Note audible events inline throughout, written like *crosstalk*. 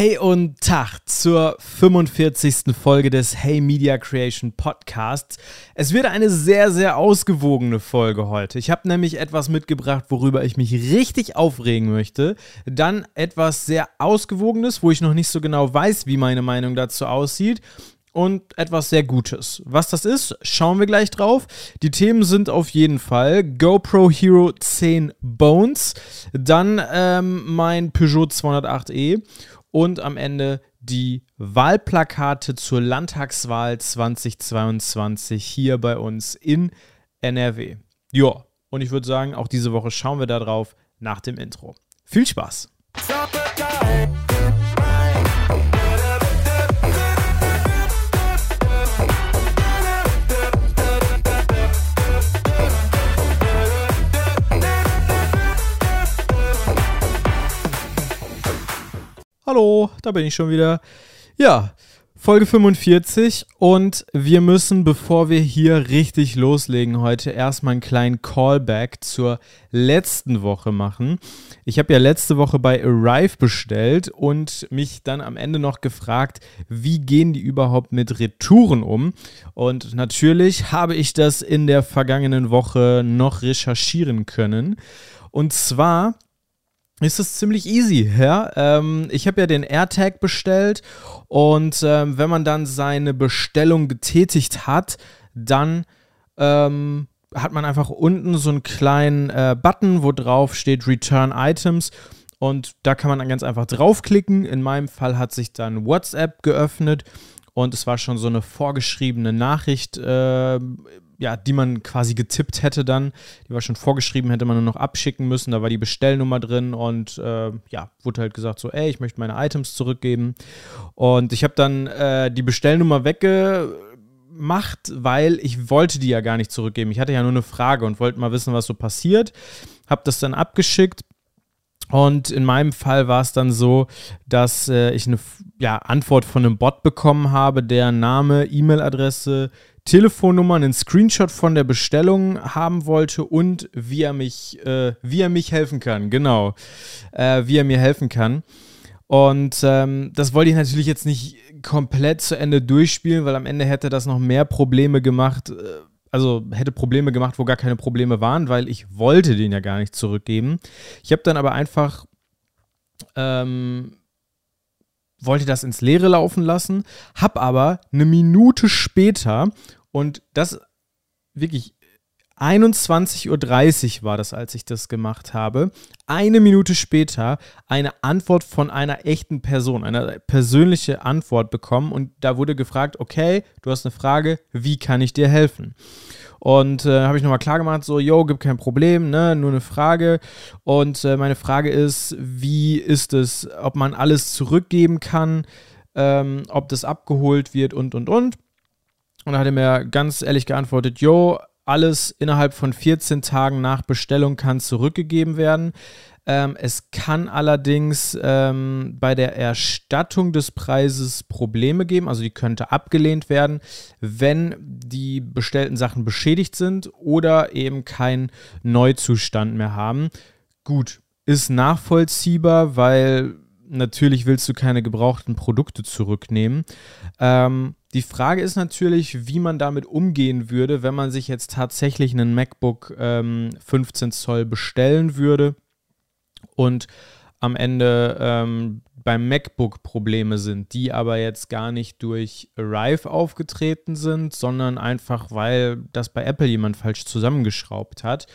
Hey und Tag zur 45. Folge des Hey Media Creation Podcasts. Es wird eine sehr, sehr ausgewogene Folge heute. Ich habe nämlich etwas mitgebracht, worüber ich mich richtig aufregen möchte. Dann etwas sehr Ausgewogenes, wo ich noch nicht so genau weiß, wie meine Meinung dazu aussieht und etwas sehr Gutes. Was das ist, schauen wir gleich drauf. Die Themen sind auf jeden Fall GoPro Hero 10 Bones, dann ähm, mein Peugeot 208e und am Ende die Wahlplakate zur Landtagswahl 2022 hier bei uns in NRW. Ja, und ich würde sagen, auch diese Woche schauen wir da drauf nach dem Intro. Viel Spaß! Hallo, da bin ich schon wieder. Ja, Folge 45 und wir müssen, bevor wir hier richtig loslegen heute, erstmal einen kleinen Callback zur letzten Woche machen. Ich habe ja letzte Woche bei Arrive bestellt und mich dann am Ende noch gefragt, wie gehen die überhaupt mit Retouren um? Und natürlich habe ich das in der vergangenen Woche noch recherchieren können. Und zwar ist es ziemlich easy. Ja? Ähm, ich habe ja den AirTag bestellt und ähm, wenn man dann seine Bestellung getätigt hat, dann ähm, hat man einfach unten so einen kleinen äh, Button, wo drauf steht Return Items. Und da kann man dann ganz einfach draufklicken. In meinem Fall hat sich dann WhatsApp geöffnet und es war schon so eine vorgeschriebene Nachricht äh, ja, die man quasi getippt hätte dann. Die war schon vorgeschrieben, hätte man nur noch abschicken müssen. Da war die Bestellnummer drin und äh, ja, wurde halt gesagt so, ey, ich möchte meine Items zurückgeben. Und ich habe dann äh, die Bestellnummer weggemacht, weil ich wollte die ja gar nicht zurückgeben. Ich hatte ja nur eine Frage und wollte mal wissen, was so passiert. Habe das dann abgeschickt. Und in meinem Fall war es dann so, dass äh, ich eine ja, Antwort von einem Bot bekommen habe, der Name, E-Mail-Adresse, Telefonnummer, einen Screenshot von der Bestellung haben wollte und wie er mich, äh, wie er mich helfen kann, genau, äh, wie er mir helfen kann. Und ähm, das wollte ich natürlich jetzt nicht komplett zu Ende durchspielen, weil am Ende hätte das noch mehr Probleme gemacht, äh, also hätte Probleme gemacht, wo gar keine Probleme waren, weil ich wollte den ja gar nicht zurückgeben. Ich habe dann aber einfach ähm, wollte das ins Leere laufen lassen, habe aber eine Minute später und das wirklich 21.30 Uhr war das, als ich das gemacht habe. Eine Minute später eine Antwort von einer echten Person, eine persönliche Antwort bekommen. Und da wurde gefragt, okay, du hast eine Frage, wie kann ich dir helfen? Und äh, habe ich nochmal klar gemacht, so, yo, gibt kein Problem, ne, nur eine Frage. Und äh, meine Frage ist, wie ist es, ob man alles zurückgeben kann, ähm, ob das abgeholt wird und, und, und. Und da hat er mir ganz ehrlich geantwortet, yo, alles innerhalb von 14 Tagen nach Bestellung kann zurückgegeben werden. Ähm, es kann allerdings ähm, bei der Erstattung des Preises Probleme geben, also die könnte abgelehnt werden, wenn die bestellten Sachen beschädigt sind oder eben keinen Neuzustand mehr haben. Gut, ist nachvollziehbar, weil natürlich willst du keine gebrauchten Produkte zurücknehmen. Ähm, die Frage ist natürlich, wie man damit umgehen würde, wenn man sich jetzt tatsächlich einen MacBook ähm, 15 Zoll bestellen würde und am Ende ähm, beim MacBook Probleme sind, die aber jetzt gar nicht durch Arrive aufgetreten sind, sondern einfach, weil das bei Apple jemand falsch zusammengeschraubt hat.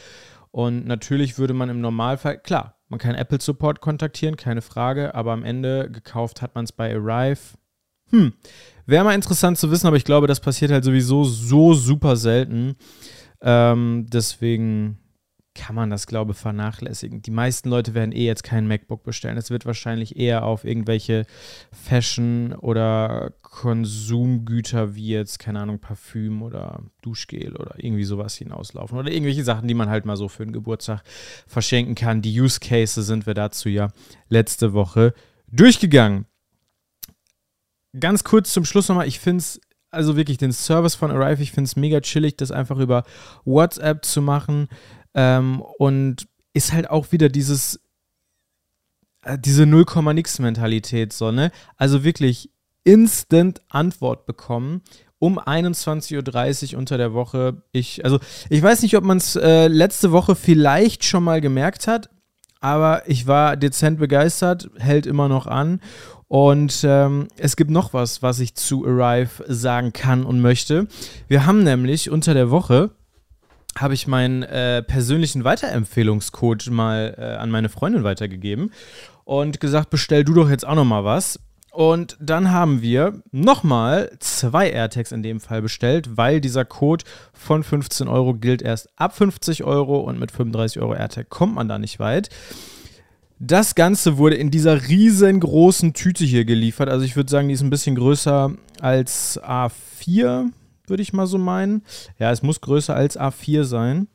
Und natürlich würde man im Normalfall, klar, man kann Apple Support kontaktieren, keine Frage, aber am Ende gekauft hat man es bei Arrive. Hm, wäre mal interessant zu wissen, aber ich glaube, das passiert halt sowieso so super selten. Ähm, deswegen kann man das, glaube ich, vernachlässigen. Die meisten Leute werden eh jetzt kein MacBook bestellen. Es wird wahrscheinlich eher auf irgendwelche Fashion- oder Konsumgüter wie jetzt, keine Ahnung, Parfüm oder Duschgel oder irgendwie sowas hinauslaufen. Oder irgendwelche Sachen, die man halt mal so für einen Geburtstag verschenken kann. Die Use Cases sind wir dazu ja letzte Woche durchgegangen. Ganz kurz zum Schluss nochmal, ich finde es also wirklich den Service von Arrive, ich finde es mega chillig, das einfach über WhatsApp zu machen. Ähm, und ist halt auch wieder dieses, äh, diese 0, nix Mentalität so, ne? Also wirklich instant Antwort bekommen um 21.30 Uhr unter der Woche. Ich, also ich weiß nicht, ob man es äh, letzte Woche vielleicht schon mal gemerkt hat, aber ich war dezent begeistert, hält immer noch an. Und ähm, es gibt noch was, was ich zu Arrive sagen kann und möchte. Wir haben nämlich unter der Woche habe ich meinen äh, persönlichen Weiterempfehlungscode mal äh, an meine Freundin weitergegeben und gesagt, bestell du doch jetzt auch noch mal was. Und dann haben wir nochmal zwei AirTags in dem Fall bestellt, weil dieser Code von 15 Euro gilt erst ab 50 Euro und mit 35 Euro AirTag kommt man da nicht weit. Das Ganze wurde in dieser riesengroßen Tüte hier geliefert. Also ich würde sagen, die ist ein bisschen größer als A4, würde ich mal so meinen. Ja, es muss größer als A4 sein.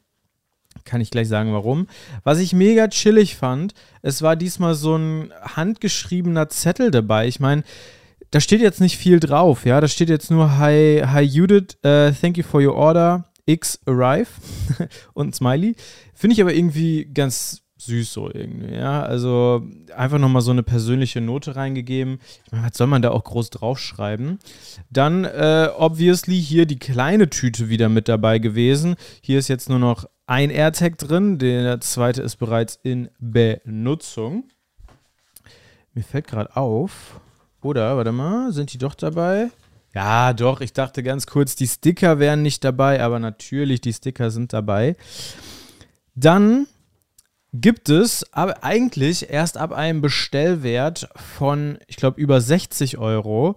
Kann ich gleich sagen, warum. Was ich mega chillig fand, es war diesmal so ein handgeschriebener Zettel dabei. Ich meine, da steht jetzt nicht viel drauf, ja. Da steht jetzt nur Hi, hi Judith, uh, thank you for your order. X arrive *laughs* und Smiley. Finde ich aber irgendwie ganz süß so irgendwie, ja. Also einfach nochmal so eine persönliche Note reingegeben. Ich meine, was soll man da auch groß draufschreiben? Dann, äh, obviously, hier die kleine Tüte wieder mit dabei gewesen. Hier ist jetzt nur noch ein AirTag drin, der zweite ist bereits in Benutzung. Mir fällt gerade auf, oder, warte mal, sind die doch dabei? Ja, doch, ich dachte ganz kurz, die Sticker wären nicht dabei, aber natürlich, die Sticker sind dabei. Dann gibt es aber eigentlich erst ab einem Bestellwert von, ich glaube, über 60 Euro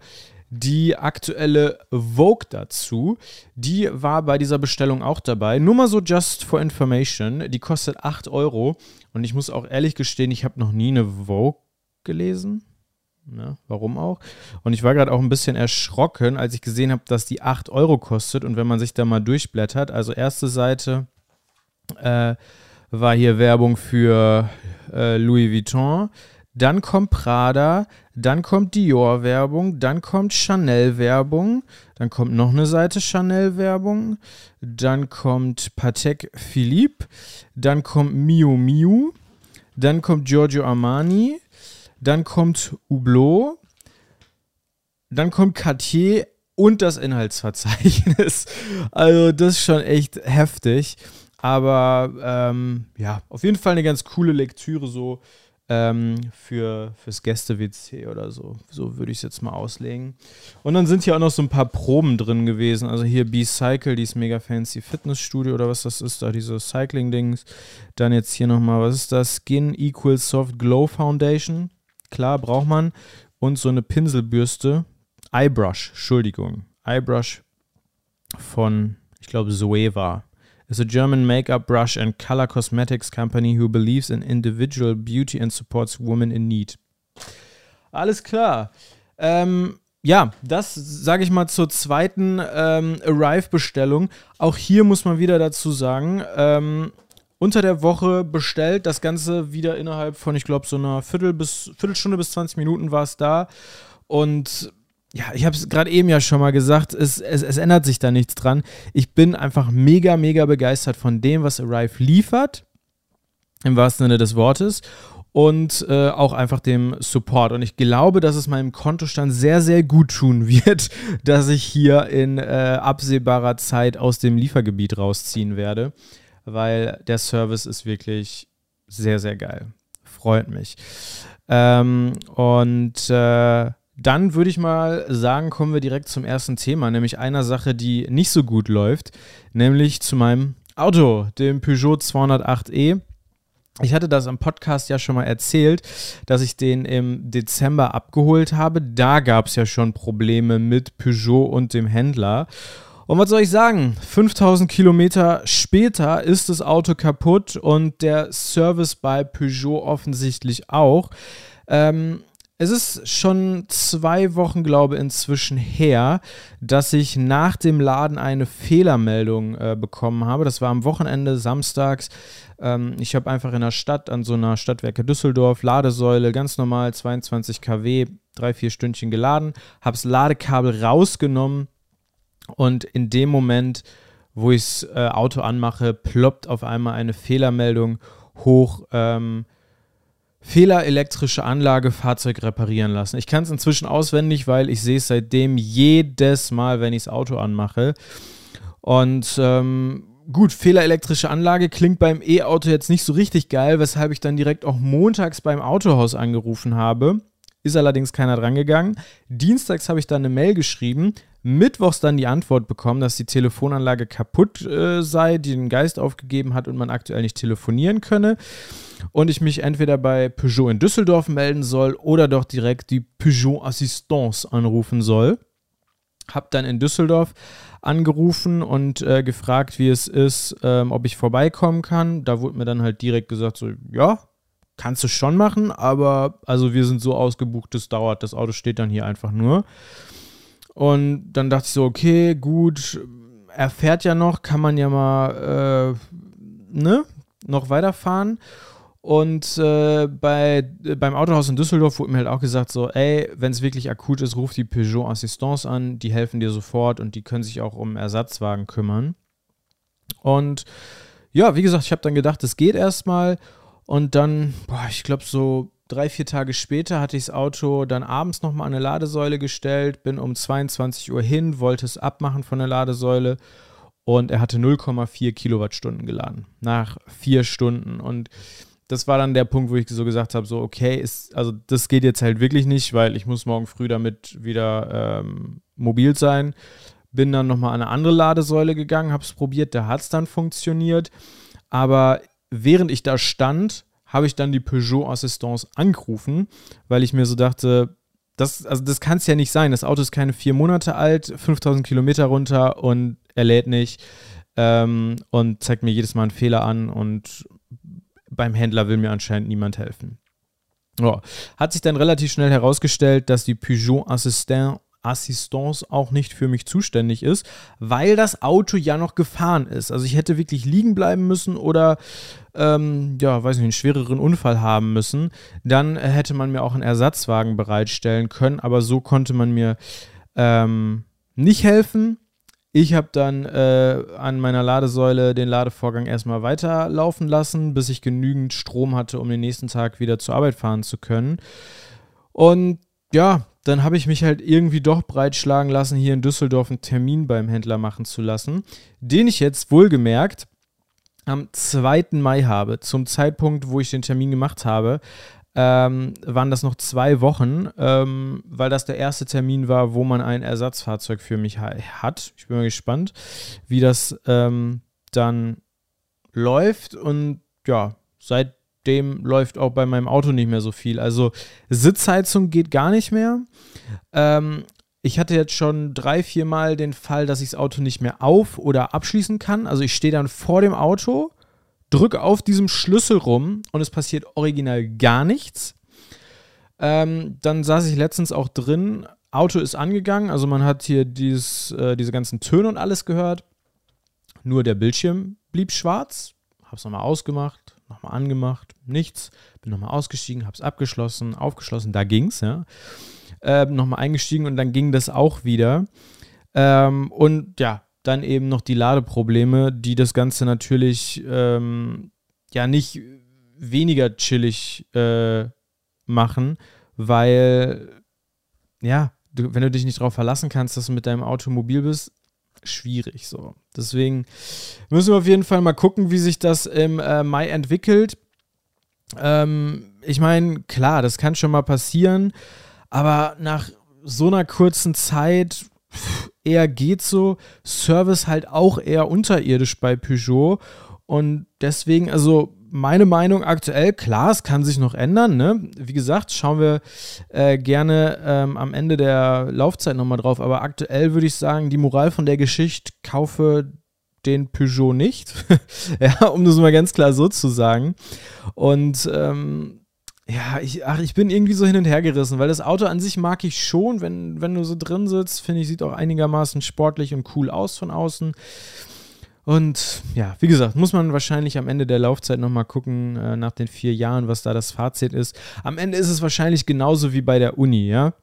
die aktuelle Vogue dazu. Die war bei dieser Bestellung auch dabei. Nur mal so just for information. Die kostet 8 Euro. Und ich muss auch ehrlich gestehen, ich habe noch nie eine Vogue gelesen. Ja, warum auch? Und ich war gerade auch ein bisschen erschrocken, als ich gesehen habe, dass die 8 Euro kostet. Und wenn man sich da mal durchblättert, also erste Seite, äh, war hier Werbung für äh, Louis Vuitton. Dann kommt Prada, dann kommt Dior-Werbung, dann kommt Chanel-Werbung, dann kommt noch eine Seite Chanel-Werbung, dann kommt Patek Philippe, dann kommt Miu Miu, dann kommt Giorgio Armani, dann kommt Hublot, dann kommt Cartier und das Inhaltsverzeichnis. *laughs* Also das ist schon echt heftig. Aber ähm, ja, auf jeden Fall eine ganz coole Lektüre so ähm, für, fürs Gäste-WC oder so. So würde ich es jetzt mal auslegen. Und dann sind hier auch noch so ein paar Proben drin gewesen. Also hier B-Cycle, dieses mega fancy Fitnessstudio oder was das ist, da diese Cycling-Dings. Dann jetzt hier nochmal, was ist das? Skin Equals Soft Glow Foundation. Klar, braucht man. Und so eine Pinselbürste. Eyebrush, Entschuldigung. Eyebrush von, ich glaube, Zoeva is a German makeup brush and color cosmetics company who believes in individual beauty and supports women in need. Alles klar. Ähm, ja, das sage ich mal zur zweiten ähm, Arrive-Bestellung. Auch hier muss man wieder dazu sagen, ähm, unter der Woche bestellt, das Ganze wieder innerhalb von, ich glaube, so einer Viertel bis, Viertelstunde bis 20 Minuten war es da. Und ja, ich habe es gerade eben ja schon mal gesagt, es, es, es, ändert sich da nichts dran. Ich bin einfach mega, mega begeistert von dem, was Arrive liefert, im wahrsten Sinne des Wortes, und äh, auch einfach dem Support. Und ich glaube, dass es meinem Kontostand sehr, sehr gut tun *laughs* wird, dass ich hier in äh, absehbarer Zeit aus dem Liefergebiet rausziehen werde, weil der Service ist wirklich sehr, sehr geil. Freut mich. Ähm, und äh, dann würde ich mal sagen, kommen wir direkt zum ersten Thema, nämlich einer Sache, die nicht so gut läuft, nämlich zu meinem Auto, dem Peugeot 208e. Ich hatte das im Podcast ja schon mal erzählt, dass ich den im Dezember abgeholt habe. Da gab es ja schon Probleme mit Peugeot und dem Händler. Und was soll ich sagen? 5000 Kilometer später ist das Auto kaputt und der Service bei Peugeot offensichtlich auch. Ähm, es ist schon zwei Wochen, glaube ich, inzwischen her, dass ich nach dem Laden eine Fehlermeldung äh, bekommen habe. Das war am Wochenende, samstags. Ähm, ich habe einfach in der Stadt an so einer Stadtwerke Düsseldorf Ladesäule, ganz normal 22 kW, drei, vier Stündchen geladen, habe das Ladekabel rausgenommen und in dem Moment, wo ich das äh, Auto anmache, ploppt auf einmal eine Fehlermeldung hoch. Ähm, Fehler elektrische Anlage, Fahrzeug reparieren lassen. Ich kann es inzwischen auswendig, weil ich sehe es seitdem jedes Mal, wenn ich das Auto anmache. Und ähm, gut, Fehler elektrische Anlage klingt beim E-Auto jetzt nicht so richtig geil, weshalb ich dann direkt auch montags beim Autohaus angerufen habe. Ist allerdings keiner drangegangen. Dienstags habe ich dann eine Mail geschrieben, mittwochs dann die Antwort bekommen, dass die Telefonanlage kaputt äh, sei, die den Geist aufgegeben hat und man aktuell nicht telefonieren könne. Und ich mich entweder bei Peugeot in Düsseldorf melden soll oder doch direkt die Peugeot Assistance anrufen soll. Hab dann in Düsseldorf angerufen und äh, gefragt, wie es ist, ähm, ob ich vorbeikommen kann. Da wurde mir dann halt direkt gesagt, so, ja, kannst du schon machen, aber also wir sind so ausgebucht, das dauert, das Auto steht dann hier einfach nur. Und dann dachte ich so, okay, gut, er fährt ja noch, kann man ja mal, äh, ne, noch weiterfahren. Und äh, bei, beim Autohaus in Düsseldorf wurde mir halt auch gesagt, so, ey, wenn es wirklich akut ist, ruf die Peugeot Assistance an, die helfen dir sofort und die können sich auch um Ersatzwagen kümmern. Und ja, wie gesagt, ich habe dann gedacht, es geht erstmal. Und dann, boah, ich glaube, so drei, vier Tage später hatte ich das Auto dann abends nochmal an eine Ladesäule gestellt, bin um 22 Uhr hin, wollte es abmachen von der Ladesäule und er hatte 0,4 Kilowattstunden geladen. Nach vier Stunden. Und das war dann der Punkt, wo ich so gesagt habe: so, okay, ist, also das geht jetzt halt wirklich nicht, weil ich muss morgen früh damit wieder ähm, mobil sein. Bin dann nochmal an eine andere Ladesäule gegangen, habe es probiert, da hat es dann funktioniert. Aber während ich da stand, habe ich dann die Peugeot Assistance angerufen, weil ich mir so dachte, das, also das kann es ja nicht sein. Das Auto ist keine vier Monate alt, 5000 Kilometer runter und er lädt nicht ähm, und zeigt mir jedes Mal einen Fehler an und beim Händler will mir anscheinend niemand helfen. Oh. Hat sich dann relativ schnell herausgestellt, dass die Peugeot Assistant Assistance auch nicht für mich zuständig ist, weil das Auto ja noch gefahren ist. Also ich hätte wirklich liegen bleiben müssen oder ähm, ja, weiß nicht, einen schwereren Unfall haben müssen. Dann hätte man mir auch einen Ersatzwagen bereitstellen können, aber so konnte man mir ähm, nicht helfen. Ich habe dann äh, an meiner Ladesäule den Ladevorgang erstmal weiterlaufen lassen, bis ich genügend Strom hatte, um den nächsten Tag wieder zur Arbeit fahren zu können. Und ja, dann habe ich mich halt irgendwie doch breitschlagen lassen, hier in Düsseldorf einen Termin beim Händler machen zu lassen, den ich jetzt wohlgemerkt am 2. Mai habe. Zum Zeitpunkt, wo ich den Termin gemacht habe, ähm, waren das noch zwei Wochen, ähm, weil das der erste Termin war, wo man ein Ersatzfahrzeug für mich ha hat. Ich bin mal gespannt, wie das ähm, dann läuft. Und ja, seit dem läuft auch bei meinem Auto nicht mehr so viel. Also Sitzheizung geht gar nicht mehr. Ähm, ich hatte jetzt schon drei, vier Mal den Fall, dass ich das Auto nicht mehr auf- oder abschließen kann. Also ich stehe dann vor dem Auto, drücke auf diesem Schlüssel rum und es passiert original gar nichts. Ähm, dann saß ich letztens auch drin, Auto ist angegangen, also man hat hier dieses, äh, diese ganzen Töne und alles gehört. Nur der Bildschirm blieb schwarz. Hab's nochmal ausgemacht, nochmal angemacht, nichts, bin nochmal ausgestiegen, habe es abgeschlossen, aufgeschlossen, da ging's, ja. Ähm, nochmal eingestiegen und dann ging das auch wieder. Ähm, und ja, dann eben noch die Ladeprobleme, die das Ganze natürlich ähm, ja nicht weniger chillig äh, machen, weil ja, du, wenn du dich nicht darauf verlassen kannst, dass du mit deinem Auto mobil bist, schwierig so. Deswegen müssen wir auf jeden Fall mal gucken, wie sich das im äh, Mai entwickelt. Ähm, ich meine, klar, das kann schon mal passieren, aber nach so einer kurzen Zeit eher geht so. Service halt auch eher unterirdisch bei Peugeot. Und deswegen, also meine Meinung aktuell, klar, es kann sich noch ändern. Ne? Wie gesagt, schauen wir äh, gerne ähm, am Ende der Laufzeit nochmal drauf. Aber aktuell würde ich sagen, die Moral von der Geschichte, kaufe den Peugeot nicht. *laughs* ja, um das mal ganz klar so zu sagen. Und ähm, ja, ich, ach, ich bin irgendwie so hin und her gerissen, weil das Auto an sich mag ich schon, wenn, wenn du so drin sitzt, finde ich, sieht auch einigermaßen sportlich und cool aus von außen. Und ja, wie gesagt, muss man wahrscheinlich am Ende der Laufzeit nochmal gucken, äh, nach den vier Jahren, was da das Fazit ist. Am Ende ist es wahrscheinlich genauso wie bei der Uni, ja.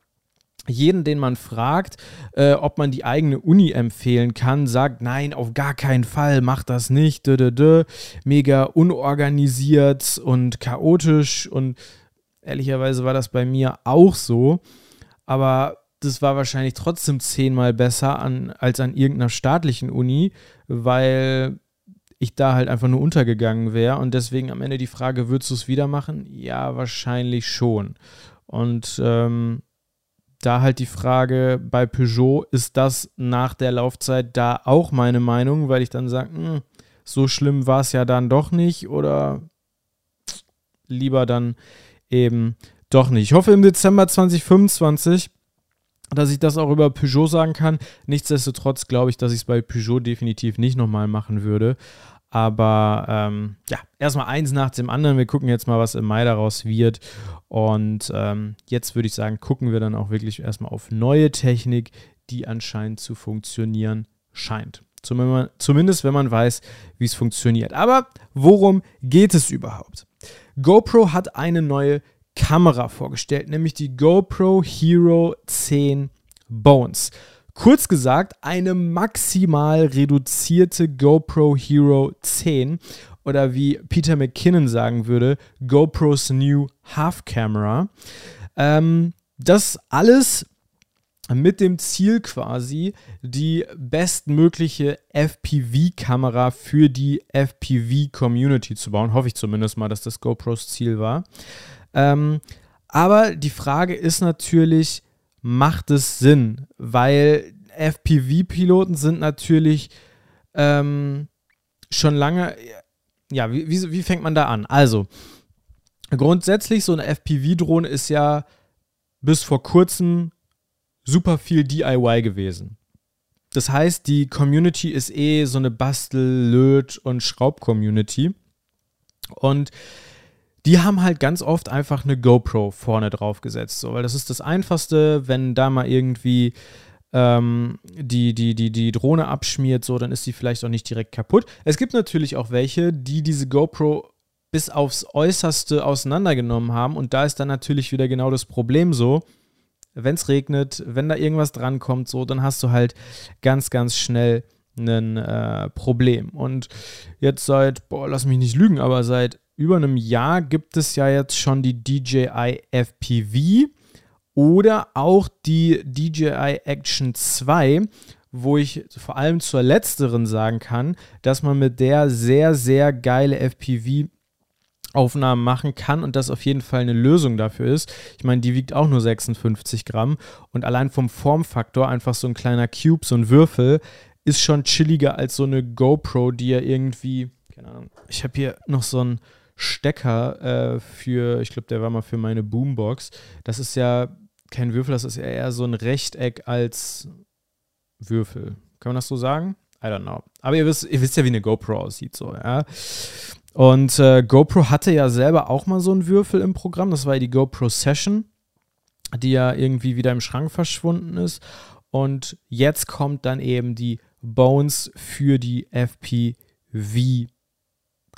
Jeden, den man fragt, äh, ob man die eigene Uni empfehlen kann, sagt, nein, auf gar keinen Fall, mach das nicht, dö, dö, dö. mega unorganisiert und chaotisch und Ehrlicherweise war das bei mir auch so, aber das war wahrscheinlich trotzdem zehnmal besser an, als an irgendeiner staatlichen Uni, weil ich da halt einfach nur untergegangen wäre. Und deswegen am Ende die Frage, würdest du es wieder machen? Ja, wahrscheinlich schon. Und ähm, da halt die Frage bei Peugeot, ist das nach der Laufzeit da auch meine Meinung, weil ich dann sage, hm, so schlimm war es ja dann doch nicht oder lieber dann eben doch nicht. Ich hoffe im Dezember 2025, dass ich das auch über Peugeot sagen kann. Nichtsdestotrotz glaube ich, dass ich es bei Peugeot definitiv nicht nochmal machen würde. Aber ähm, ja, erstmal eins nach dem anderen. Wir gucken jetzt mal, was im Mai daraus wird. Und ähm, jetzt würde ich sagen, gucken wir dann auch wirklich erstmal auf neue Technik, die anscheinend zu funktionieren scheint. Zumindest wenn man weiß, wie es funktioniert. Aber worum geht es überhaupt? GoPro hat eine neue Kamera vorgestellt, nämlich die GoPro Hero 10 Bones. Kurz gesagt, eine maximal reduzierte GoPro Hero 10 oder wie Peter McKinnon sagen würde, GoPro's New Half Camera. Ähm, das alles mit dem Ziel quasi, die bestmögliche FPV-Kamera für die FPV-Community zu bauen. Hoffe ich zumindest mal, dass das GoPros Ziel war. Ähm, aber die Frage ist natürlich, macht es Sinn? Weil FPV-Piloten sind natürlich ähm, schon lange. Ja, wie, wie, wie fängt man da an? Also, grundsätzlich, so eine FPV-Drohne ist ja bis vor kurzem super viel DIY gewesen. Das heißt, die Community ist eh so eine Bastel-, Löt- und Schraub-Community. Und die haben halt ganz oft einfach eine GoPro vorne drauf gesetzt, so, weil das ist das Einfachste, wenn da mal irgendwie ähm, die, die, die, die Drohne abschmiert, so, dann ist die vielleicht auch nicht direkt kaputt. Es gibt natürlich auch welche, die diese GoPro bis aufs Äußerste auseinandergenommen haben und da ist dann natürlich wieder genau das Problem so, wenn es regnet, wenn da irgendwas drankommt, so, dann hast du halt ganz, ganz schnell ein äh, Problem. Und jetzt seit, boah, lass mich nicht lügen, aber seit über einem Jahr gibt es ja jetzt schon die DJI FPV oder auch die DJI Action 2, wo ich vor allem zur letzteren sagen kann, dass man mit der sehr, sehr geile FPV Aufnahmen machen kann und das auf jeden Fall eine Lösung dafür ist. Ich meine, die wiegt auch nur 56 Gramm und allein vom Formfaktor einfach so ein kleiner Cube, so ein Würfel, ist schon chilliger als so eine GoPro, die ja irgendwie, keine Ahnung, ich habe hier noch so ein Stecker äh, für, ich glaube, der war mal für meine Boombox. Das ist ja kein Würfel, das ist ja eher so ein Rechteck als Würfel. Kann man das so sagen? I don't know. Aber ihr wisst, ihr wisst ja, wie eine GoPro aussieht, so, ja. Und äh, GoPro hatte ja selber auch mal so einen Würfel im Programm. Das war die GoPro Session, die ja irgendwie wieder im Schrank verschwunden ist. Und jetzt kommt dann eben die Bones für die FPV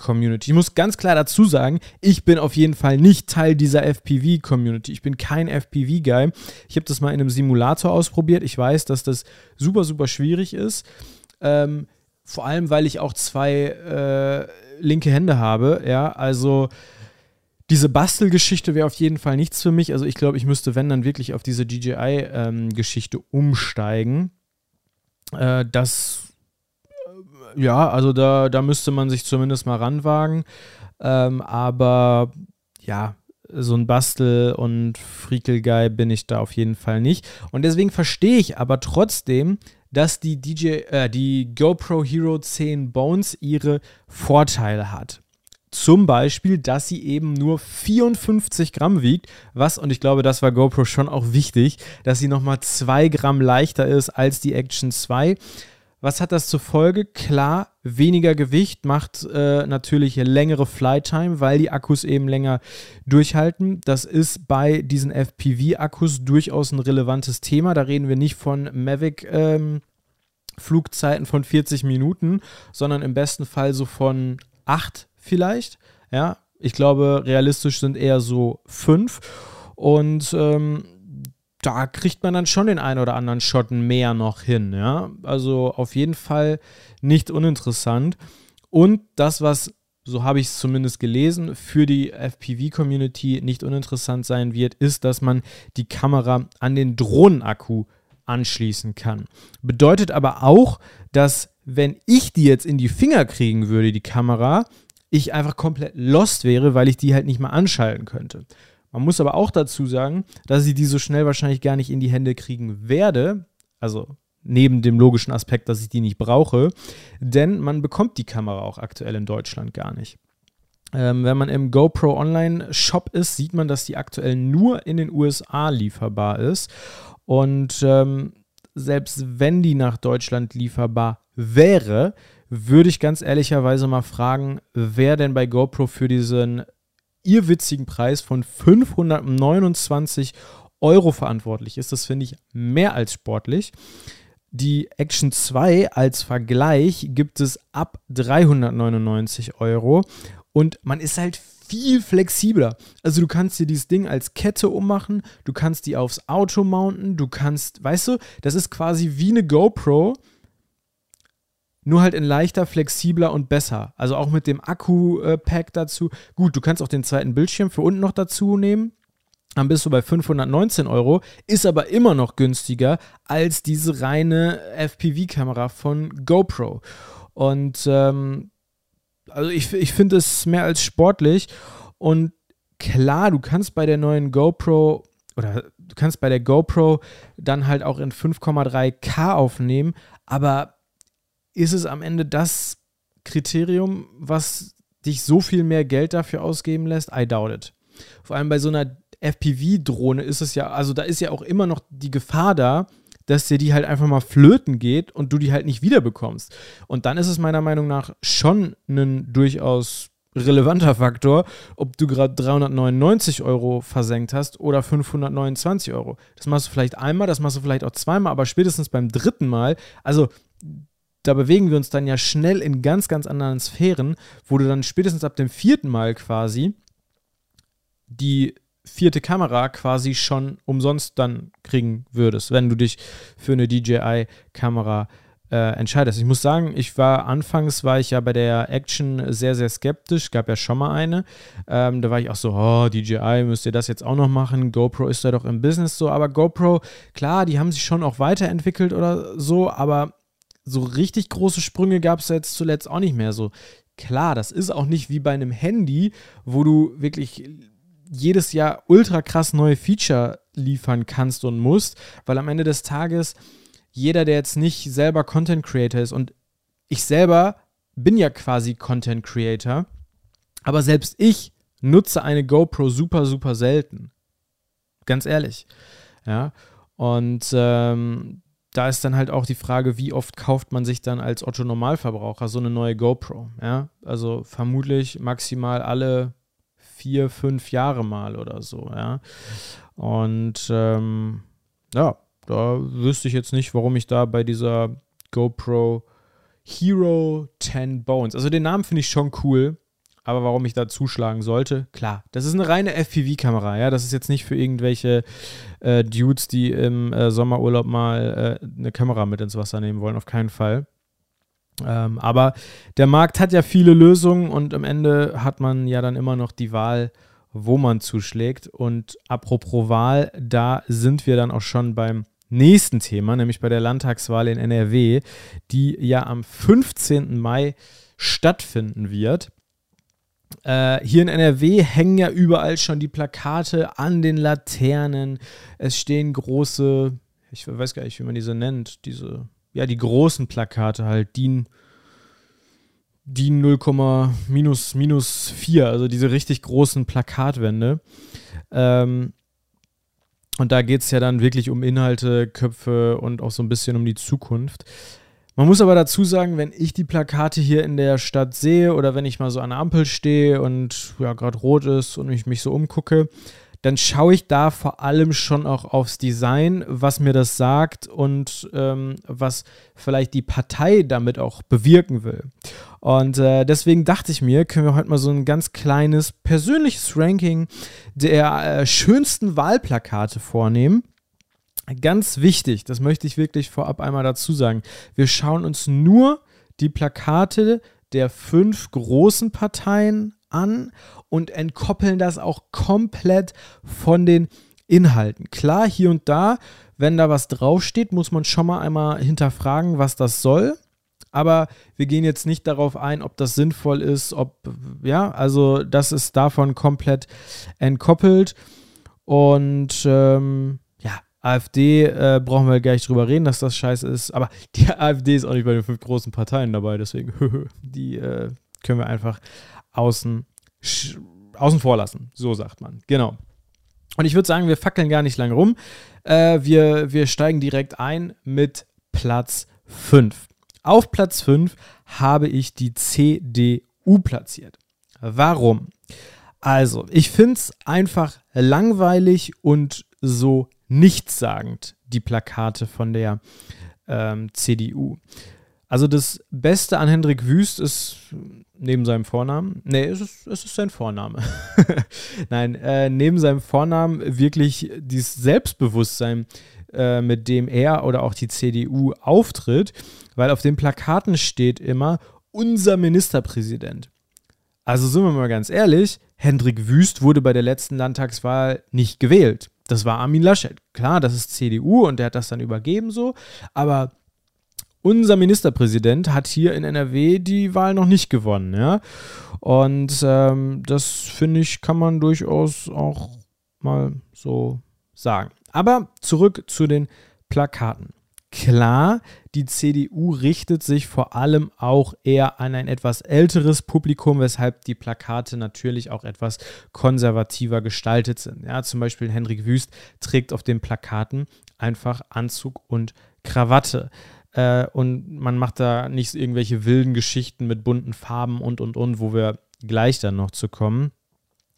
Community. Ich muss ganz klar dazu sagen, ich bin auf jeden Fall nicht Teil dieser FPV-Community. Ich bin kein FPV-Guy. Ich habe das mal in einem Simulator ausprobiert. Ich weiß, dass das super, super schwierig ist. Ähm, vor allem, weil ich auch zwei äh, linke Hände habe. Ja, also diese Bastelgeschichte wäre auf jeden Fall nichts für mich. Also ich glaube, ich müsste, wenn, dann wirklich auf diese DJI-Geschichte ähm, umsteigen. Äh, das ja, also da, da müsste man sich zumindest mal ranwagen. Ähm, aber ja, so ein Bastel- und Friekelguy bin ich da auf jeden Fall nicht. Und deswegen verstehe ich aber trotzdem, dass die DJ, äh, die GoPro Hero 10 Bones ihre Vorteile hat. Zum Beispiel, dass sie eben nur 54 Gramm wiegt, was, und ich glaube, das war GoPro schon auch wichtig, dass sie nochmal 2 Gramm leichter ist als die Action 2. Was hat das zur Folge? Klar, weniger Gewicht macht äh, natürlich längere Flytime, weil die Akkus eben länger durchhalten. Das ist bei diesen FPV-Akkus durchaus ein relevantes Thema. Da reden wir nicht von Mavic. Ähm, Flugzeiten von 40 Minuten, sondern im besten Fall so von 8 vielleicht. Ja, ich glaube, realistisch sind eher so 5. Und ähm, da kriegt man dann schon den einen oder anderen Schotten mehr noch hin, ja. Also auf jeden Fall nicht uninteressant. Und das, was so habe ich es zumindest gelesen, für die FPV-Community nicht uninteressant sein wird, ist, dass man die Kamera an den Drohnenakku anschließen kann. Bedeutet aber auch, dass wenn ich die jetzt in die Finger kriegen würde, die Kamera, ich einfach komplett lost wäre, weil ich die halt nicht mal anschalten könnte. Man muss aber auch dazu sagen, dass ich die so schnell wahrscheinlich gar nicht in die Hände kriegen werde. Also neben dem logischen Aspekt, dass ich die nicht brauche. Denn man bekommt die Kamera auch aktuell in Deutschland gar nicht. Ähm, wenn man im GoPro Online Shop ist, sieht man, dass die aktuell nur in den USA lieferbar ist. Und ähm, selbst wenn die nach Deutschland lieferbar wäre, würde ich ganz ehrlicherweise mal fragen, wer denn bei GoPro für diesen irrwitzigen Preis von 529 Euro verantwortlich ist. Das finde ich mehr als sportlich. Die Action 2 als Vergleich gibt es ab 399 Euro und man ist halt viel flexibler. Also du kannst dir dieses Ding als Kette ummachen, du kannst die aufs Auto mounten, du kannst, weißt du, das ist quasi wie eine GoPro, nur halt in leichter, flexibler und besser. Also auch mit dem Akku-Pack dazu. Gut, du kannst auch den zweiten Bildschirm für unten noch dazu nehmen. Dann bist du bei 519 Euro, ist aber immer noch günstiger als diese reine FPV-Kamera von GoPro. Und ähm, also ich, ich finde es mehr als sportlich. Und klar, du kannst bei der neuen GoPro oder du kannst bei der GoPro dann halt auch in 5,3K aufnehmen, aber ist es am Ende das Kriterium, was dich so viel mehr Geld dafür ausgeben lässt? I doubt it. Vor allem bei so einer FPV-Drohne ist es ja, also da ist ja auch immer noch die Gefahr da, dass dir die halt einfach mal flöten geht und du die halt nicht wiederbekommst. Und dann ist es meiner Meinung nach schon ein durchaus relevanter Faktor, ob du gerade 399 Euro versenkt hast oder 529 Euro. Das machst du vielleicht einmal, das machst du vielleicht auch zweimal, aber spätestens beim dritten Mal, also da bewegen wir uns dann ja schnell in ganz, ganz anderen Sphären, wo du dann spätestens ab dem vierten Mal quasi die vierte Kamera quasi schon umsonst dann kriegen würdest, wenn du dich für eine DJI-Kamera äh, entscheidest. Ich muss sagen, ich war anfangs war ich ja bei der Action sehr, sehr skeptisch. Gab ja schon mal eine. Ähm, da war ich auch so, oh, DJI, müsst ihr das jetzt auch noch machen? GoPro ist da doch im Business so. Aber GoPro, klar, die haben sich schon auch weiterentwickelt oder so, aber so richtig große Sprünge gab es jetzt zuletzt auch nicht mehr so. Klar, das ist auch nicht wie bei einem Handy, wo du wirklich jedes Jahr ultra krass neue Feature liefern kannst und musst, weil am Ende des Tages jeder, der jetzt nicht selber Content Creator ist und ich selber bin ja quasi Content Creator, aber selbst ich nutze eine GoPro super, super selten. Ganz ehrlich. Ja. Und ähm, da ist dann halt auch die Frage, wie oft kauft man sich dann als Otto Normalverbraucher so eine neue GoPro? Ja, also vermutlich maximal alle vier, fünf Jahre mal oder so. Ja, und ähm, ja, da wüsste ich jetzt nicht, warum ich da bei dieser GoPro Hero 10 Bones, also den Namen finde ich schon cool, aber warum ich da zuschlagen sollte, klar, das ist eine reine FPV-Kamera, ja, das ist jetzt nicht für irgendwelche äh, Dudes, die im äh, Sommerurlaub mal äh, eine Kamera mit ins Wasser nehmen wollen, auf keinen Fall. Ähm, aber der Markt hat ja viele Lösungen und am Ende hat man ja dann immer noch die Wahl, wo man zuschlägt. Und apropos Wahl, da sind wir dann auch schon beim nächsten Thema, nämlich bei der Landtagswahl in NRW, die ja am 15. Mai stattfinden wird. Äh, hier in NRW hängen ja überall schon die Plakate an den Laternen. Es stehen große, ich weiß gar nicht, wie man diese nennt, diese, ja, die großen Plakate halt, DIN, DIN 0, minus, minus 4, also diese richtig großen Plakatwände. Ähm, und da geht es ja dann wirklich um Inhalte, Köpfe und auch so ein bisschen um die Zukunft. Man muss aber dazu sagen, wenn ich die Plakate hier in der Stadt sehe oder wenn ich mal so an der Ampel stehe und ja gerade rot ist und ich mich so umgucke, dann schaue ich da vor allem schon auch aufs Design, was mir das sagt und ähm, was vielleicht die Partei damit auch bewirken will. Und äh, deswegen dachte ich mir, können wir heute mal so ein ganz kleines persönliches Ranking der äh, schönsten Wahlplakate vornehmen. Ganz wichtig, das möchte ich wirklich vorab einmal dazu sagen. Wir schauen uns nur die Plakate der fünf großen Parteien an und entkoppeln das auch komplett von den Inhalten. Klar, hier und da, wenn da was draufsteht, muss man schon mal einmal hinterfragen, was das soll. Aber wir gehen jetzt nicht darauf ein, ob das sinnvoll ist, ob, ja, also das ist davon komplett entkoppelt. Und ähm, AfD äh, brauchen wir gar nicht drüber reden, dass das scheiße ist. Aber die *laughs* AfD ist auch nicht bei den fünf großen Parteien dabei, deswegen *laughs* die äh, können wir einfach außen, außen vor lassen. So sagt man. Genau. Und ich würde sagen, wir fackeln gar nicht lange rum. Äh, wir, wir steigen direkt ein mit Platz 5. Auf Platz 5 habe ich die CDU platziert. Warum? Also, ich finde es einfach langweilig und so nichtssagend, die Plakate von der ähm, CDU. Also das Beste an Hendrik Wüst ist neben seinem Vornamen, nee, es ist, es ist sein Vorname. *laughs* Nein, äh, neben seinem Vornamen wirklich dieses Selbstbewusstsein, äh, mit dem er oder auch die CDU auftritt, weil auf den Plakaten steht immer unser Ministerpräsident. Also sind wir mal ganz ehrlich, Hendrik Wüst wurde bei der letzten Landtagswahl nicht gewählt. Das war Armin Laschet. Klar, das ist CDU und der hat das dann übergeben so, aber unser Ministerpräsident hat hier in NRW die Wahl noch nicht gewonnen, ja. Und ähm, das finde ich, kann man durchaus auch mal so sagen. Aber zurück zu den Plakaten. Klar, die CDU richtet sich vor allem auch eher an ein etwas älteres Publikum, weshalb die Plakate natürlich auch etwas konservativer gestaltet sind. Ja, zum Beispiel Henrik Wüst trägt auf den Plakaten einfach Anzug und Krawatte äh, und man macht da nicht irgendwelche wilden Geschichten mit bunten Farben und und und, wo wir gleich dann noch zu kommen.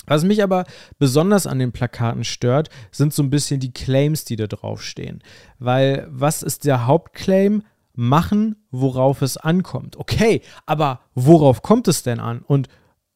Was mich aber besonders an den Plakaten stört, sind so ein bisschen die Claims, die da draufstehen. Weil was ist der Hauptclaim? Machen, worauf es ankommt. Okay, aber worauf kommt es denn an? Und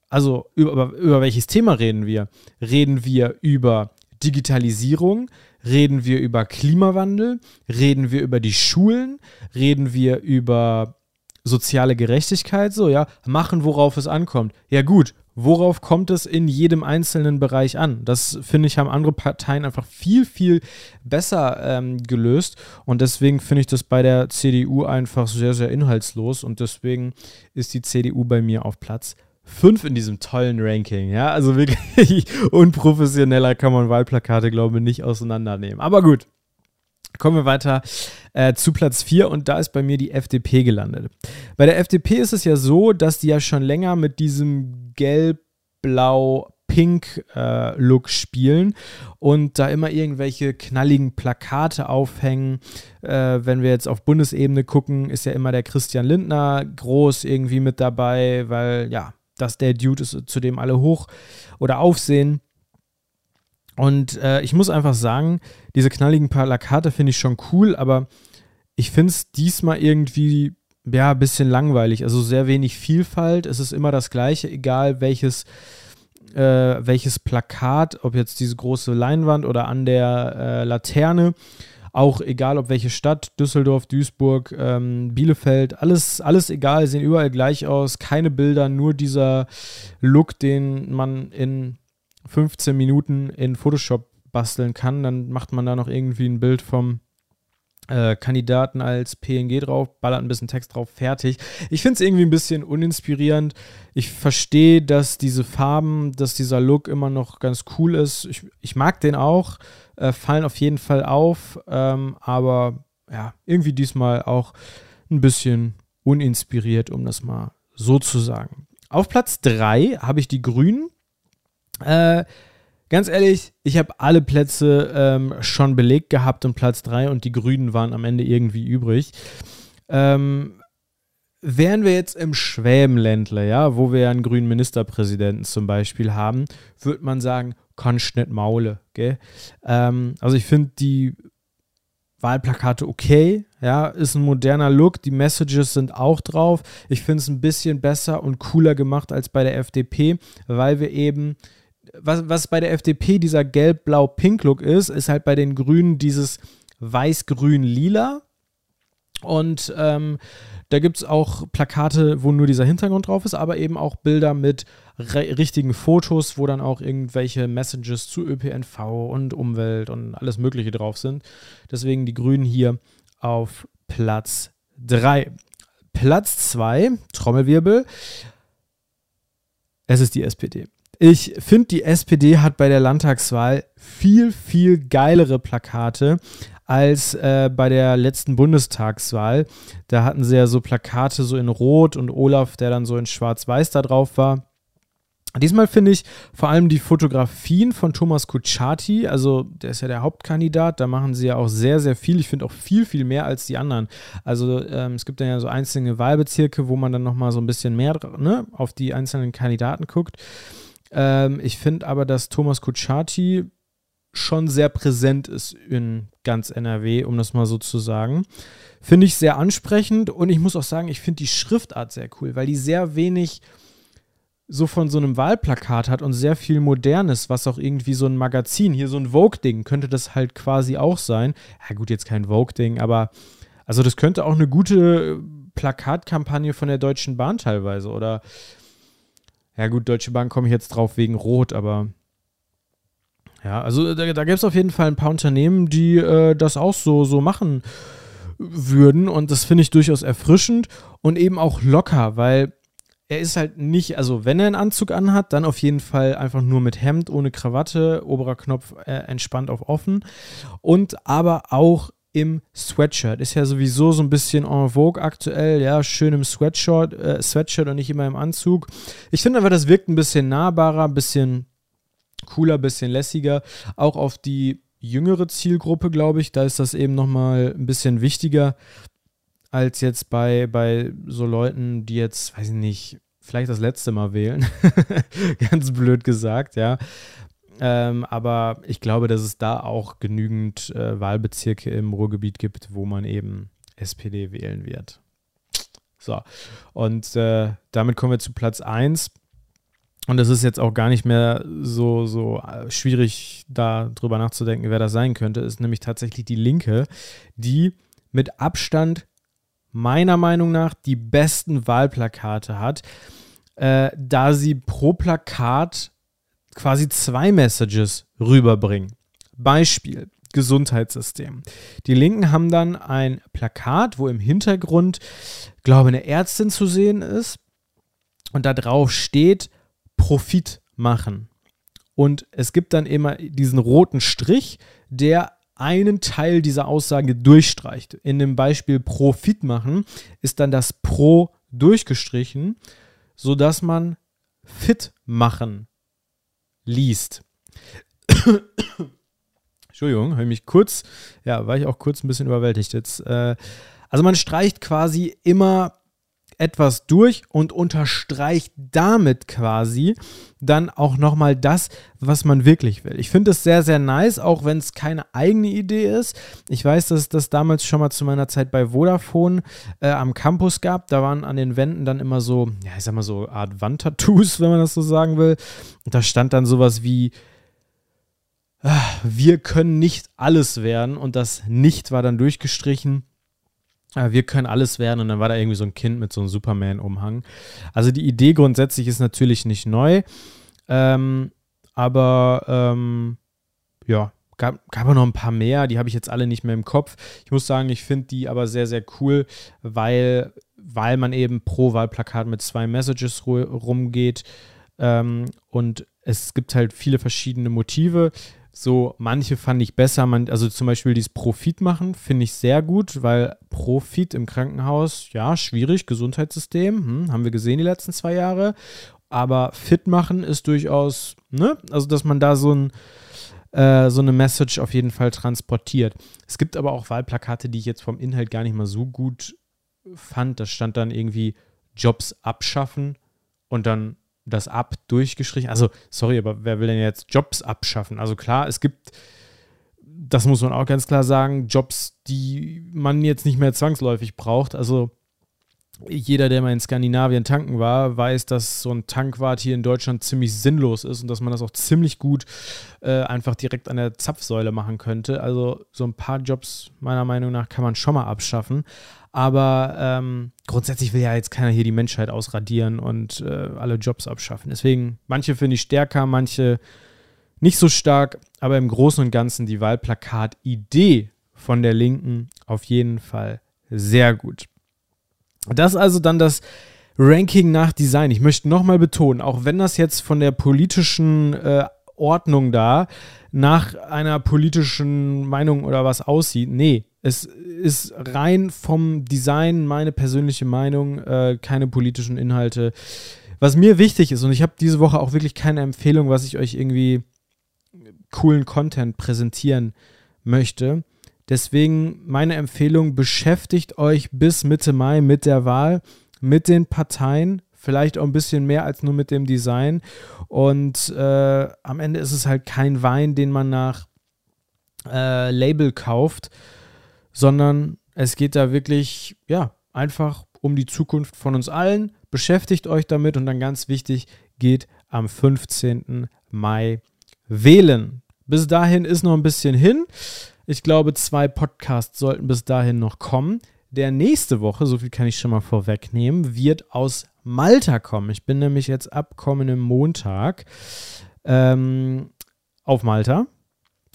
also über, über welches Thema reden wir? Reden wir über Digitalisierung? Reden wir über Klimawandel? Reden wir über die Schulen? Reden wir über soziale Gerechtigkeit? So, ja, machen, worauf es ankommt. Ja, gut, worauf kommt es in jedem einzelnen Bereich an? Das finde ich, haben andere Parteien einfach viel, viel besser ähm, gelöst. Und deswegen finde ich das bei der CDU einfach sehr, sehr inhaltslos. Und deswegen ist die CDU bei mir auf Platz fünf in diesem tollen Ranking. Ja, also wirklich *laughs* unprofessioneller kann man Wahlplakate, glaube ich, nicht auseinandernehmen. Aber gut. Kommen wir weiter äh, zu Platz 4 und da ist bei mir die FDP gelandet. Bei der FDP ist es ja so, dass die ja schon länger mit diesem gelb-blau Pink-Look äh, spielen und da immer irgendwelche knalligen Plakate aufhängen. Äh, wenn wir jetzt auf Bundesebene gucken, ist ja immer der Christian Lindner groß irgendwie mit dabei, weil ja, dass der Dude ist, zu dem alle hoch oder aufsehen. Und äh, ich muss einfach sagen, diese knalligen Plakate finde ich schon cool, aber ich finde es diesmal irgendwie ja, ein bisschen langweilig. Also sehr wenig Vielfalt. Es ist immer das Gleiche, egal welches, äh, welches Plakat, ob jetzt diese große Leinwand oder an der äh, Laterne. Auch egal, ob welche Stadt, Düsseldorf, Duisburg, ähm, Bielefeld, alles, alles egal, sehen überall gleich aus. Keine Bilder, nur dieser Look, den man in 15 Minuten in Photoshop basteln kann. Dann macht man da noch irgendwie ein Bild vom äh, Kandidaten als PNG drauf, ballert ein bisschen Text drauf, fertig. Ich finde es irgendwie ein bisschen uninspirierend. Ich verstehe, dass diese Farben, dass dieser Look immer noch ganz cool ist. Ich, ich mag den auch äh, fallen auf jeden Fall auf, ähm, aber ja, irgendwie diesmal auch ein bisschen uninspiriert, um das mal so zu sagen. Auf Platz 3 habe ich die Grünen. Äh, ganz ehrlich, ich habe alle Plätze ähm, schon belegt gehabt und Platz 3 und die Grünen waren am Ende irgendwie übrig. Ähm, wären wir jetzt im Schwäbenländler, ja, wo wir einen grünen Ministerpräsidenten zum Beispiel haben, würde man sagen, kannst nicht maule, gell? Ähm, also ich finde die Wahlplakate okay, ja, ist ein moderner Look, die Messages sind auch drauf. Ich finde es ein bisschen besser und cooler gemacht als bei der FDP, weil wir eben, was, was bei der FDP dieser gelb-blau-pink-Look ist, ist halt bei den Grünen dieses weiß-grün-lila. Und ähm, Da gibt es auch Plakate, wo nur dieser Hintergrund drauf ist, aber eben auch Bilder mit richtigen Fotos, wo dann auch irgendwelche Messages zu ÖPNV und Umwelt und alles Mögliche drauf sind. Deswegen die Grünen hier auf Platz 3. Platz 2, Trommelwirbel. Es ist die SPD. Ich finde, die SPD hat bei der Landtagswahl viel, viel geilere Plakate als äh, bei der letzten Bundestagswahl. Da hatten sie ja so Plakate so in Rot und Olaf, der dann so in Schwarz-Weiß da drauf war. Diesmal finde ich vor allem die Fotografien von Thomas Kutschaty, also der ist ja der Hauptkandidat, da machen sie ja auch sehr, sehr viel. Ich finde auch viel, viel mehr als die anderen. Also ähm, es gibt dann ja so einzelne Wahlbezirke, wo man dann nochmal so ein bisschen mehr ne, auf die einzelnen Kandidaten guckt. Ähm, ich finde aber, dass Thomas Kutschaty schon sehr präsent ist in ganz NRW, um das mal so zu sagen. Finde ich sehr ansprechend und ich muss auch sagen, ich finde die Schriftart sehr cool, weil die sehr wenig so von so einem Wahlplakat hat und sehr viel Modernes, was auch irgendwie so ein Magazin, hier so ein Vogue-Ding, könnte das halt quasi auch sein. Ja, gut, jetzt kein Vogue-Ding, aber also das könnte auch eine gute Plakatkampagne von der Deutschen Bahn teilweise oder ja gut, Deutsche Bahn komme ich jetzt drauf wegen Rot, aber ja, also da, da gibt es auf jeden Fall ein paar Unternehmen, die äh, das auch so, so machen würden und das finde ich durchaus erfrischend und eben auch locker, weil er ist halt nicht, also wenn er einen Anzug anhat, dann auf jeden Fall einfach nur mit Hemd, ohne Krawatte, oberer Knopf äh, entspannt auf offen und aber auch im Sweatshirt. Ist ja sowieso so ein bisschen en vogue aktuell, ja, schön im Sweatshirt, äh, Sweatshirt und nicht immer im Anzug. Ich finde aber, das wirkt ein bisschen nahbarer, ein bisschen cooler, ein bisschen lässiger, auch auf die jüngere Zielgruppe, glaube ich. Da ist das eben nochmal ein bisschen wichtiger, als jetzt bei, bei so Leuten, die jetzt, weiß ich nicht, vielleicht das letzte Mal wählen. *laughs* Ganz blöd gesagt, ja. Ähm, aber ich glaube, dass es da auch genügend äh, Wahlbezirke im Ruhrgebiet gibt, wo man eben SPD wählen wird. So, und äh, damit kommen wir zu Platz 1. Und es ist jetzt auch gar nicht mehr so, so äh, schwierig, da drüber nachzudenken, wer das sein könnte. Ist nämlich tatsächlich die Linke, die mit Abstand meiner Meinung nach die besten Wahlplakate hat, äh, da sie pro Plakat quasi zwei Messages rüberbringen. Beispiel. Gesundheitssystem. Die Linken haben dann ein Plakat, wo im Hintergrund, glaube eine Ärztin zu sehen ist und da drauf steht Profit machen. Und es gibt dann immer diesen roten Strich, der einen Teil dieser Aussage durchstreicht. In dem Beispiel Profit machen ist dann das Pro durchgestrichen, sodass man fit machen liest. *coughs* Entschuldigung, habe ich mich kurz, ja, war ich auch kurz ein bisschen überwältigt jetzt. Äh, also man streicht quasi immer etwas durch und unterstreicht damit quasi dann auch nochmal das, was man wirklich will. Ich finde es sehr, sehr nice, auch wenn es keine eigene Idee ist. Ich weiß, dass es das damals schon mal zu meiner Zeit bei Vodafone äh, am Campus gab. Da waren an den Wänden dann immer so, ja, ich sag mal so Art Wandtattoos, wenn man das so sagen will. Und da stand dann sowas wie, ah, wir können nicht alles werden und das nicht war dann durchgestrichen wir können alles werden und dann war da irgendwie so ein Kind mit so einem Superman-Umhang. Also die Idee grundsätzlich ist natürlich nicht neu, ähm, aber ähm, ja, gab, gab auch noch ein paar mehr, die habe ich jetzt alle nicht mehr im Kopf. Ich muss sagen, ich finde die aber sehr, sehr cool, weil, weil man eben pro Wahlplakat mit zwei Messages rumgeht ähm, und es gibt halt viele verschiedene Motive. So, manche fand ich besser, man, also zum Beispiel dieses Profit machen, finde ich sehr gut, weil Profit im Krankenhaus, ja, schwierig, Gesundheitssystem, hm, haben wir gesehen die letzten zwei Jahre. Aber fit machen ist durchaus, ne, also dass man da so ein, äh, so eine Message auf jeden Fall transportiert. Es gibt aber auch Wahlplakate, die ich jetzt vom Inhalt gar nicht mal so gut fand. Da stand dann irgendwie Jobs abschaffen und dann das ab durchgestrichen. Also, sorry, aber wer will denn jetzt Jobs abschaffen? Also klar, es gibt, das muss man auch ganz klar sagen, Jobs, die man jetzt nicht mehr zwangsläufig braucht. Also jeder, der mal in Skandinavien tanken war, weiß, dass so ein Tankwart hier in Deutschland ziemlich sinnlos ist und dass man das auch ziemlich gut äh, einfach direkt an der Zapfsäule machen könnte. Also so ein paar Jobs meiner Meinung nach kann man schon mal abschaffen. Aber ähm, grundsätzlich will ja jetzt keiner hier die Menschheit ausradieren und äh, alle Jobs abschaffen. Deswegen, manche finde ich stärker, manche nicht so stark, aber im Großen und Ganzen die Wahlplakat-Idee von der Linken auf jeden Fall sehr gut. Das ist also dann das Ranking nach Design. Ich möchte nochmal betonen, auch wenn das jetzt von der politischen äh, Ordnung da nach einer politischen Meinung oder was aussieht, nee, es ist rein vom Design meine persönliche Meinung, äh, keine politischen Inhalte. Was mir wichtig ist, und ich habe diese Woche auch wirklich keine Empfehlung, was ich euch irgendwie coolen Content präsentieren möchte. Deswegen meine Empfehlung, beschäftigt euch bis Mitte Mai mit der Wahl, mit den Parteien, vielleicht auch ein bisschen mehr als nur mit dem Design. Und äh, am Ende ist es halt kein Wein, den man nach äh, Label kauft, sondern es geht da wirklich, ja, einfach um die Zukunft von uns allen. Beschäftigt euch damit und dann ganz wichtig, geht am 15. Mai wählen. Bis dahin ist noch ein bisschen hin. Ich glaube, zwei Podcasts sollten bis dahin noch kommen. Der nächste Woche, so viel kann ich schon mal vorwegnehmen, wird aus Malta kommen. Ich bin nämlich jetzt ab kommenden Montag ähm, auf Malta.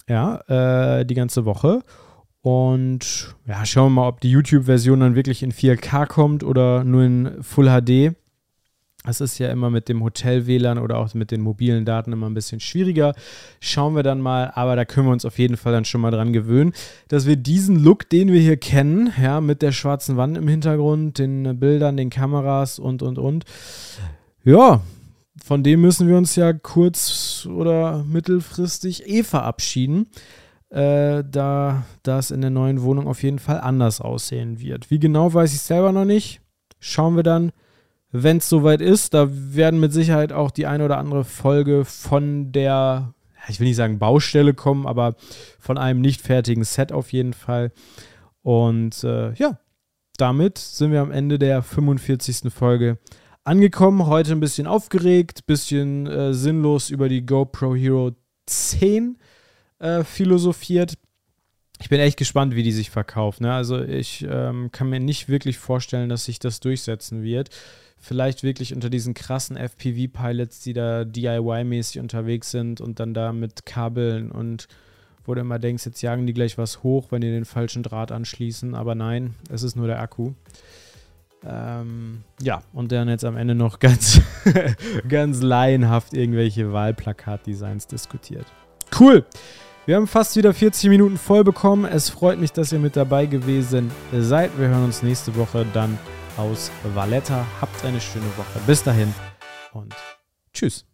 Ja, äh, die ganze Woche. Und ja, schauen wir mal, ob die YouTube-Version dann wirklich in 4K kommt oder nur in Full HD. Das ist ja immer mit dem Hotel-WLAN oder auch mit den mobilen Daten immer ein bisschen schwieriger. Schauen wir dann mal, aber da können wir uns auf jeden Fall dann schon mal dran gewöhnen, dass wir diesen Look, den wir hier kennen, ja, mit der schwarzen Wand im Hintergrund, den Bildern, den Kameras und, und, und, ja, von dem müssen wir uns ja kurz oder mittelfristig eh verabschieden, äh, da das in der neuen Wohnung auf jeden Fall anders aussehen wird. Wie genau weiß ich selber noch nicht. Schauen wir dann wenn es soweit ist. Da werden mit Sicherheit auch die eine oder andere Folge von der, ich will nicht sagen Baustelle kommen, aber von einem nicht fertigen Set auf jeden Fall. Und äh, ja, damit sind wir am Ende der 45. Folge angekommen. Heute ein bisschen aufgeregt, bisschen äh, sinnlos über die GoPro Hero 10 äh, philosophiert. Ich bin echt gespannt, wie die sich verkauft. Ne? Also ich ähm, kann mir nicht wirklich vorstellen, dass sich das durchsetzen wird vielleicht wirklich unter diesen krassen FPV-Pilots, die da DIY-mäßig unterwegs sind und dann da mit Kabeln und wo du immer denkst, jetzt jagen die gleich was hoch, wenn die den falschen Draht anschließen. Aber nein, es ist nur der Akku. Ähm, ja, und dann jetzt am Ende noch ganz, *laughs* ganz laienhaft irgendwelche Wahlplakatdesigns diskutiert. Cool. Wir haben fast wieder 40 Minuten voll bekommen. Es freut mich, dass ihr mit dabei gewesen seid. Wir hören uns nächste Woche dann aus Valletta. Habt eine schöne Woche. Bis dahin und tschüss.